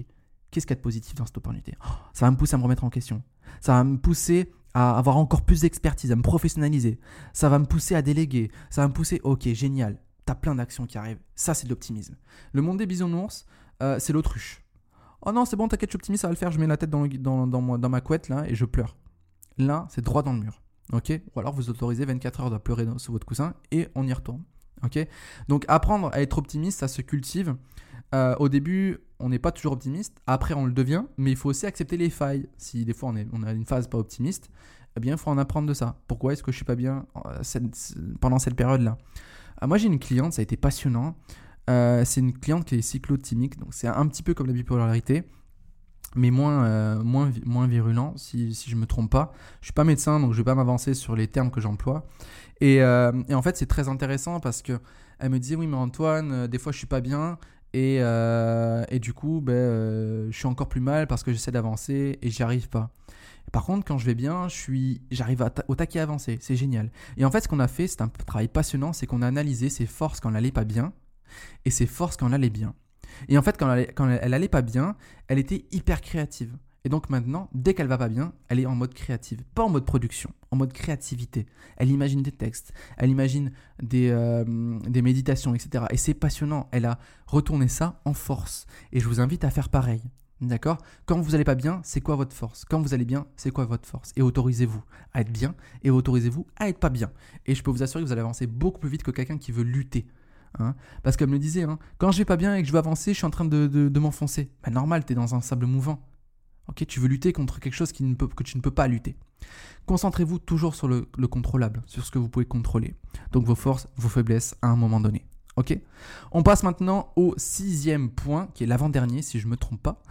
qu'est-ce qu'il y a de positif dans cette opportunité? Oh, Ça va me pousser à me remettre en question. Ça va me pousser à avoir encore plus d'expertise, à me professionnaliser. Ça va me pousser à déléguer. Ça va me pousser, ok, génial, t'as plein d'actions qui arrivent. Ça, c'est de l'optimisme. Le monde des bisounours, euh, c'est l'autruche. Oh non, c'est bon, t'inquiète, je suis optimiste, ça va le faire. Je mets la tête dans, dans, dans, ma couette là et je pleure. Là, c'est droit dans le mur. Ok? Ou alors vous autorisez 24 heures de pleurer sous votre coussin et on y retourne. Ok? Donc apprendre à être optimiste, ça se cultive. Euh, au début, on n'est pas toujours optimiste. Après, on le devient. Mais il faut aussi accepter les failles. Si des fois on, est, on a une phase pas optimiste, eh bien, il faut en apprendre de ça. Pourquoi est-ce que je suis pas bien euh, pendant cette période-là? Euh, Moi, j'ai une cliente, ça a été passionnant. c'est une cliente qui est cyclotimique. Donc, c'est un petit peu comme la bipolarité mais moins, moins, moins virulent, si, je ne me trompe pas. Je suis pas médecin, donc je vais pas m'avancer sur les termes que j'emploie. Et, et, en fait, c'est très intéressant parce que elle me disait, oui, mais Antoine, des fois, je suis pas bien, et, euh, et, du coup, ben, euh, je suis encore plus mal parce que j'essaie d'avancer et j'y arrive pas. Par contre, quand je vais bien, j'arrive au taquet avancé. C'est génial. Et en fait, ce qu'on a fait, c'est un travail passionnant, c'est qu'on a analysé ses forces quand elle n'allait pas bien et ses forces quand elle allait bien. Et en fait, quand elle, quand elle allait pas bien, elle était hyper créative. Et donc maintenant, dès qu'elle va pas bien, elle est en mode créative, pas en mode production, en mode créativité. Elle imagine des textes, elle imagine des, euh, méditations, etc. Et c'est passionnant. Elle a retourné ça en force. Et je vous invite à faire pareil. D'accord? Quand vous n'allez pas bien, c'est quoi votre force? Quand vous allez bien, c'est quoi votre force? Et autorisez-vous à être bien et autorisez-vous à être pas bien. Et je peux vous assurer que vous allez avancer beaucoup plus vite que quelqu'un qui veut lutter. Hein Parce qu'elle me disait, hein, quand je vais pas bien et que je veux avancer, je suis en train de, m'enfoncer. Bah, normal, tu es dans un sable mouvant. Tu veux lutter contre quelque chose que tu ne peux pas lutter. Concentrez-vous toujours sur le, contrôlable, sur ce que vous pouvez contrôler. Donc vos forces, vos faiblesses à un moment donné. On passe maintenant au sixième point, qui est l'avant-dernier, si je ne me trompe pas.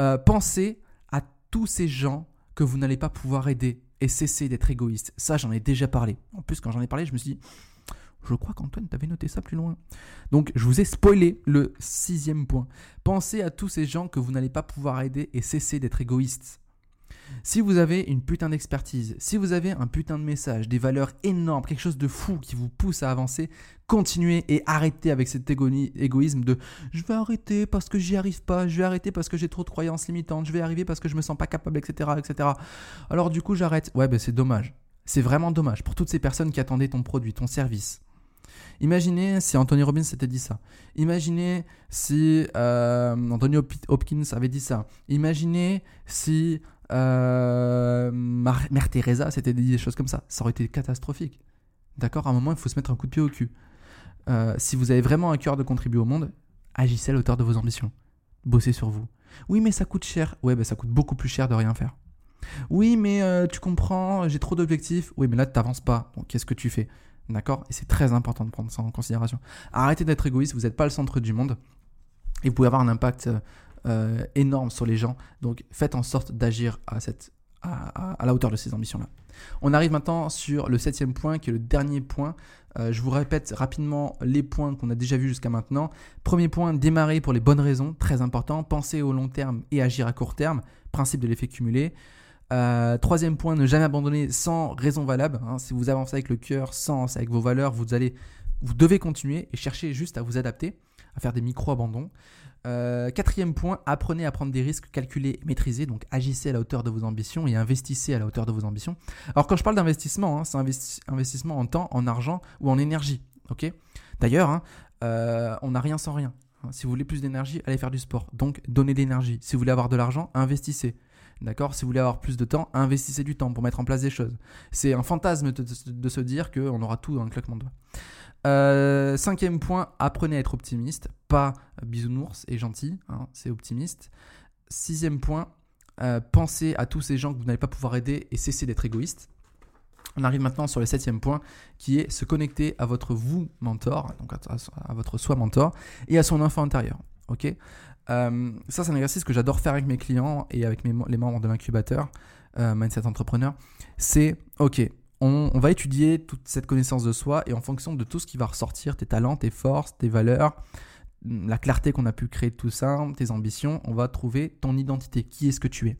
Euh, pensez à tous ces gens que vous n'allez pas pouvoir aider et cessez d'être égoïste. Ça, j'en ai déjà parlé. En plus, quand j'en ai parlé, je me suis dit, je crois qu'Antoine, t'avais noté ça plus loin. Donc, je vous ai spoilé le sixième point. Pensez à tous ces gens que vous n'allez pas pouvoir aider et cessez d'être égoïste. Si vous avez une putain d'expertise, si vous avez un putain de message, des valeurs énormes, quelque chose de fou qui vous pousse à avancer, continuez et arrêtez avec cet égoïsme de je vais arrêter parce que j'y arrive pas, je vais arrêter parce que j'ai trop de croyances limitantes, je vais arriver parce que je me sens pas capable, etc. etc. Alors du coup j'arrête. Ouais ben c'est dommage. C'est vraiment dommage pour toutes ces personnes qui attendaient ton produit, ton service. Imaginez si Anthony Robbins s'était dit ça. Imaginez si euh, Anthony Hopkins avait dit ça. Imaginez si euh, Mère Teresa s'était dit des choses comme ça. Ça aurait été catastrophique. D'accord? À un moment, il faut se mettre un coup de pied au cul. Euh, si vous avez vraiment un cœur de contribuer au monde, agissez à la de vos ambitions. Bossez sur vous. Oui, mais ça coûte cher. Ouais, ben ça coûte beaucoup plus cher de rien faire. Oui, mais tu comprends, j'ai trop d'objectifs. Oui, mais là, tu n'avances pas. Donc, qu'est-ce que tu fais? D'accord? Et c'est très important de prendre ça en considération. Arrêtez d'être égoïste, vous n'êtes pas le centre du monde. Et vous pouvez avoir un impact euh, énorme sur les gens. Donc faites en sorte d'agir à, à, la hauteur de ces ambitions-là. On arrive maintenant sur le septième point, qui est le dernier point. Euh, je vous répète rapidement les points qu'on a déjà vus jusqu'à maintenant. Premier point, démarrer pour les bonnes raisons, très important. Penser au long terme et agir à court terme, principe de l'effet cumulé. Euh, troisième point, ne jamais abandonner sans raison valable. Hein. Si vous avancez avec le cœur, sans, avec vos valeurs, vous allez, vous devez continuer et chercher juste à vous adapter, à faire des micro-abandons. Euh, quatrième point, apprenez à prendre des risques calculés et maîtrisés. Donc agissez à la hauteur de vos ambitions et investissez à la hauteur de vos ambitions. Alors quand je parle d'investissement, hein, c'est investissement en temps, en argent ou en énergie. D'ailleurs, hein, euh, on n'a rien sans rien. Si vous voulez plus d'énergie, allez faire du sport. Donc donnez de l'énergie. Si vous voulez avoir de l'argent, investissez. D'accord? Si vous voulez avoir plus de temps, investissez du temps pour mettre en place des choses. C'est un fantasme de, se dire qu'on aura tout dans le claquement de doigts. Euh, cinquième point, apprenez à être optimiste, pas bisounours et gentil, hein, c'est optimiste. Sixième point, euh, pensez à tous ces gens que vous n'allez pas pouvoir aider et cessez d'être égoïste. On arrive maintenant sur le septième point qui est se connecter à votre vous mentor, donc à, votre soi mentor et à son enfant intérieur. Ok? Euh, ça, c'est un exercice que j'adore faire avec mes clients et avec les membres de l'incubateur euh, Mindset Entrepreneur. C'est, ok, on, va étudier toute cette connaissance de soi et en fonction de tout ce qui va ressortir, tes talents, tes forces, tes valeurs, la clarté qu'on a pu créer de tout ça, tes ambitions, on va trouver ton identité. Qui est-ce que tu es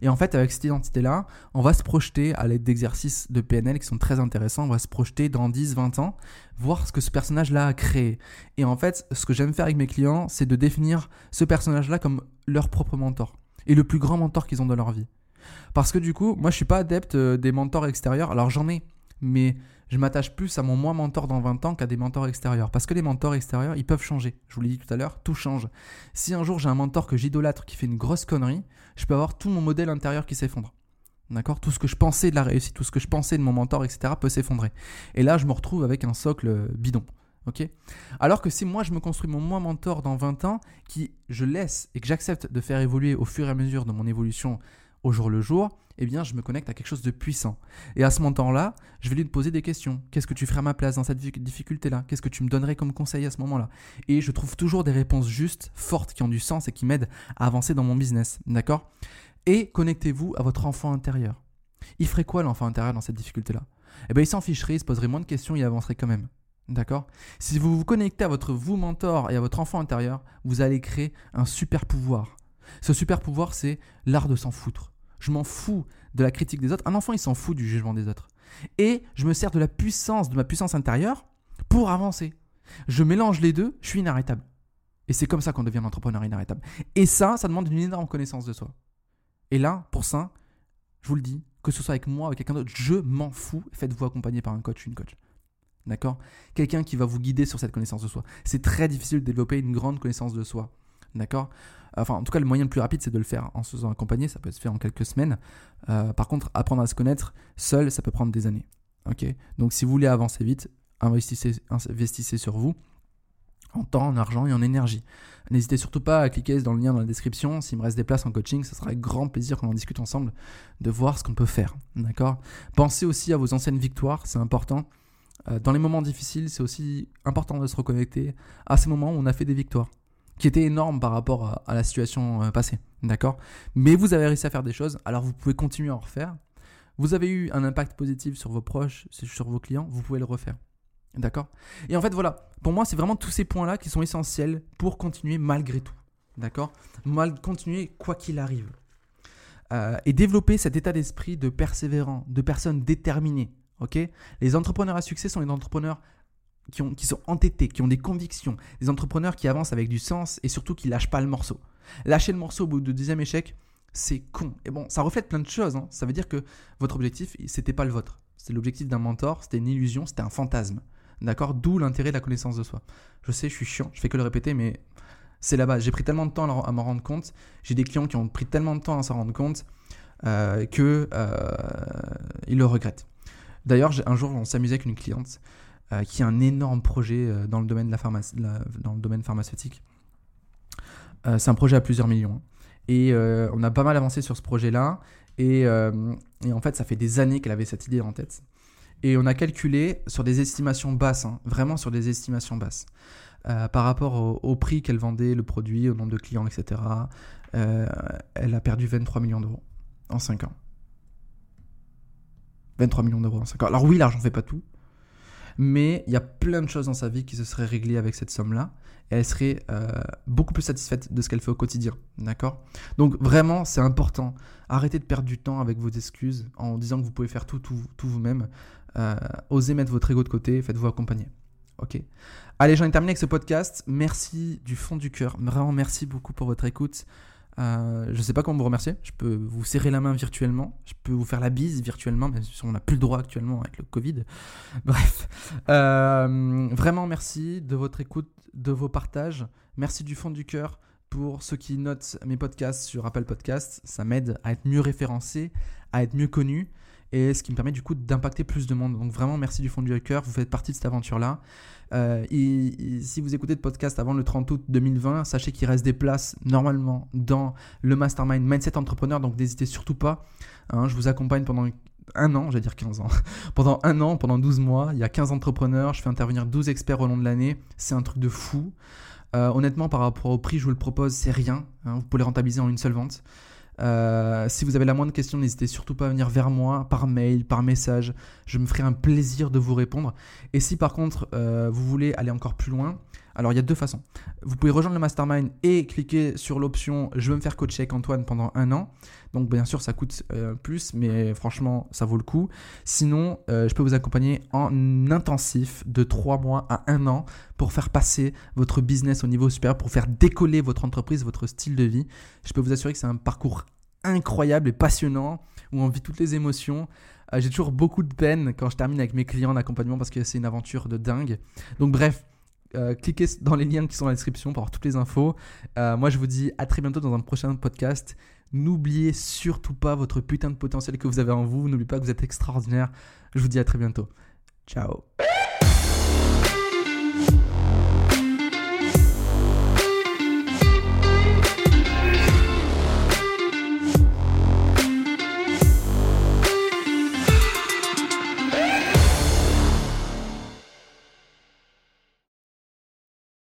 et en fait, avec cette identité-là, on va se projeter à l'aide d'exercices de PNL qui sont très intéressants. On va se projeter dans 10, 20 ans, voir ce que ce personnage-là a créé. Et en fait, ce que j'aime faire avec mes clients, c'est de définir ce personnage-là comme leur propre mentor. Et le plus grand mentor qu'ils ont dans leur vie. Parce que du coup, moi, je suis pas adepte euh, des mentors extérieurs. Alors, j'en ai. Mais je m'attache plus à mon moi mentor dans 20 ans qu'à des mentors extérieurs. Parce que les mentors extérieurs, ils peuvent changer. Je vous l'ai dit tout à l'heure, tout change. Si un jour j'ai un mentor que j'idolâtre qui fait une grosse connerie, je peux avoir tout mon modèle intérieur qui s'effondre. D'accord? Tout ce que je pensais de la réussite, tout ce que je pensais de mon mentor, etc. peut s'effondrer. Et là, je me retrouve avec un socle bidon. Ok? Alors que si moi je me construis mon moi mentor dans 20 ans, qui je laisse et que j'accepte de faire évoluer au fur et à mesure de mon évolution au jour le jour, eh bien, je me connecte à quelque chose de puissant. Et à ce moment-là, je vais lui poser des questions. Qu'est-ce que tu ferais à ma place dans cette difficulté-là? Qu'est-ce que tu me donnerais comme conseil à ce moment-là? Et je trouve toujours des réponses justes, fortes, qui ont du sens et qui m'aident à avancer dans mon business. D'accord? Et connectez-vous à votre enfant intérieur. Il ferait quoi l'enfant intérieur dans cette difficulté-là? Eh bien, il s'en ficherait, il se poserait moins de questions, il avancerait quand même. D'accord? Si vous vous connectez à votre vous mentor et à votre enfant intérieur, vous allez créer un super pouvoir. Ce super pouvoir, c'est l'art de s'en foutre Je m'en fous de la critique des autres. Un enfant, il s'en fout du jugement des autres. Et je me sers de la puissance, de ma puissance intérieure pour avancer. Je mélange les deux, je suis inarrêtable. Et c'est comme ça qu'on devient un entrepreneur inarrêtable. Et ça, ça demande une énorme connaissance de soi. Et là, pour ça, je vous le dis, que ce soit avec moi, ou avec quelqu'un d'autre, je m'en fous. Faites-vous accompagner par un coach une coach. D'accord? Quelqu'un qui va vous guider sur cette connaissance de soi. C'est très difficile de développer une grande connaissance de soi. D'accord? Enfin, en tout cas, le moyen le plus rapide, c'est de le faire en se faisant accompagner. Ça peut se faire en quelques semaines. Euh, par contre, apprendre à se connaître seul, ça peut prendre des années. Ok? Donc, si vous voulez avancer vite, investissez, sur vous en temps, en argent et en énergie. N'hésitez surtout pas à cliquer dans le lien dans la description. S'il me reste des places en coaching, ce sera avec grand plaisir qu'on en discute ensemble, de voir ce qu'on peut faire. D'accord? Pensez aussi à vos anciennes victoires, c'est important. Euh, dans les moments difficiles, c'est aussi important de se reconnecter à ces moments où on a fait des victoires, qui étaient énormes par rapport à, la situation euh, passée. D'accord? Mais vous avez réussi à faire des choses, alors vous pouvez continuer à en refaire. Vous avez eu un impact positif sur vos proches, sur vos clients, vous pouvez le refaire. D'accord? Et en fait, voilà, pour moi, c'est vraiment tous ces points-là qui sont essentiels pour continuer malgré tout. D'accord? Mal continuer quoi qu'il arrive. Euh, et développer cet état d'esprit de persévérant, de personne déterminée. Ok? Les entrepreneurs à succès sont les entrepreneurs qui, ont, qui sont entêtés, qui ont des convictions, des entrepreneurs qui avancent avec du sens et surtout qui lâchent pas le morceau. Lâcher le morceau au bout du deuxième échec, c'est con. Et bon, ça reflète plein de choses. Hein. Ça veut dire que votre objectif, c'était pas le vôtre. C'était l'objectif d'un mentor, c'était une illusion, c'était un fantasme. D'accord? D'où l'intérêt de la connaissance de soi. Je sais, je suis chiant, je fais que le répéter, mais c'est la base. J'ai pris tellement de temps à m'en rendre compte. J'ai des clients qui ont pris tellement de temps à s'en rendre compte euh, que euh, le regrettent. D'ailleurs, un jour, on s'amusait avec une cliente euh, qui a un énorme projet euh, dans le domaine de la, pharmacie, dans le domaine pharmaceutique. c'est un projet à plusieurs millions. Et on a pas mal avancé sur ce projet-là. Et, en fait, ça fait des années qu'elle avait cette idée en tête. Et on a calculé sur des estimations basses, hein, vraiment sur des estimations basses, euh, par rapport au, prix qu'elle vendait le produit, au nombre de clients, etc. Euh, elle a perdu 23 millions d'euros en 5 ans. 23 millions d'euros en 5 ans. Alors oui, l'argent fait pas tout, mais il y a plein de choses dans sa vie qui se seraient réglées avec cette somme-là. Et elle serait euh, beaucoup plus satisfaite de ce qu'elle fait au quotidien. D'accord? Donc vraiment, c'est important. Arrêtez de perdre du temps avec vos excuses en disant que vous pouvez faire tout, tout, vous-même. Euh, osez mettre votre ego de côté, faites-vous accompagner. Ok? Allez, j'en ai terminé avec ce podcast. Merci du fond du cœur. Vraiment, merci beaucoup pour votre écoute. Euh, je ne sais pas comment vous remercier. Je peux vous serrer la main virtuellement. Je peux vous faire la bise virtuellement, même si on n'a plus le droit actuellement avec le Covid. Bref. Euh, vraiment, merci de votre écoute, de vos partages. Merci du fond du cœur pour ceux qui notent mes podcasts sur Apple Podcasts. Ça m'aide à être mieux référencé, à être mieux connu et ce qui me permet du coup d'impacter plus de monde. Donc vraiment merci du fond du cœur, vous faites partie de cette aventure-là. Euh, et, si vous écoutez le podcast avant le 30 août 2020, sachez qu'il reste des places normalement dans le mastermind Mindset Entrepreneur, donc n'hésitez surtout pas. Hein, je vous accompagne pendant un an, j'allais dire 15 ans. pendant un an, pendant 12 mois, il y a 15 entrepreneurs, je fais intervenir 12 experts au long de l'année, c'est un truc de fou. Euh, honnêtement, par rapport au prix, je vous le propose, c'est rien. Hein, vous pouvez le rentabiliser en une seule vente. Euh, si vous avez la moindre question, n'hésitez surtout pas à venir vers moi par mail, par message. Je me ferai un plaisir de vous répondre. Et si par contre euh, vous voulez aller encore plus loin, alors il y a deux façons. Vous pouvez rejoindre le mastermind et cliquer sur l'option Je veux me faire coacher avec Antoine pendant un an. Donc bien sûr ça coûte euh, plus, mais franchement ça vaut le coup. Sinon, je peux vous accompagner en intensif de trois mois à un an pour faire passer votre business au niveau supérieur, pour faire décoller votre entreprise, votre style de vie. Je peux vous assurer que c'est un parcours incroyable et passionnant où on vit toutes les émotions. Euh, j'ai toujours beaucoup de peine quand je termine avec mes clients d'accompagnement parce que c'est une aventure de dingue. Donc bref, euh, cliquez dans les liens qui sont dans la description pour avoir toutes les infos. Euh, moi je vous dis à très bientôt dans un prochain podcast. N'oubliez surtout pas votre putain de potentiel que vous avez en vous. N'oubliez pas que vous êtes extraordinaire. Je vous dis à très bientôt. Ciao.